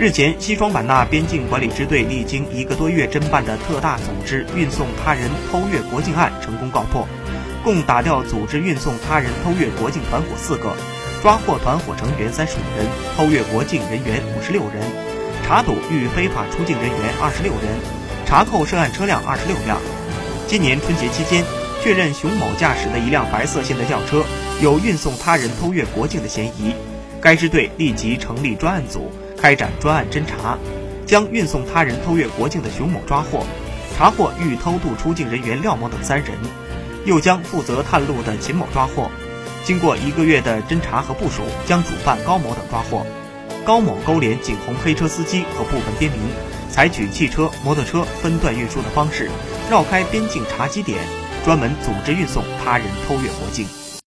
日前，西双版纳边境管理支队历经一个多月侦办的特大组织运送他人偷越国境案成功告破，共打掉组织运送他人偷越国境团伙四个，抓获团伙成员三十五人，偷越国境人员五十六人，查堵遇非法出境人员二十六人，查扣涉案车辆二十六辆。今年春节期间，确认熊某驾驶的一辆白色现代轿车有运送他人偷越国境的嫌疑，该支队立即成立专案组。开展专案侦查，将运送他人偷越国境的熊某抓获，查获欲偷渡出境人员廖某等三人，又将负责探路的秦某抓获。经过一个月的侦查和部署，将主犯高某等抓获。高某勾连景洪黑车司机和部分边民，采取汽车、摩托车分段运输的方式，绕开边境查缉点，专门组织运送他人偷越国境。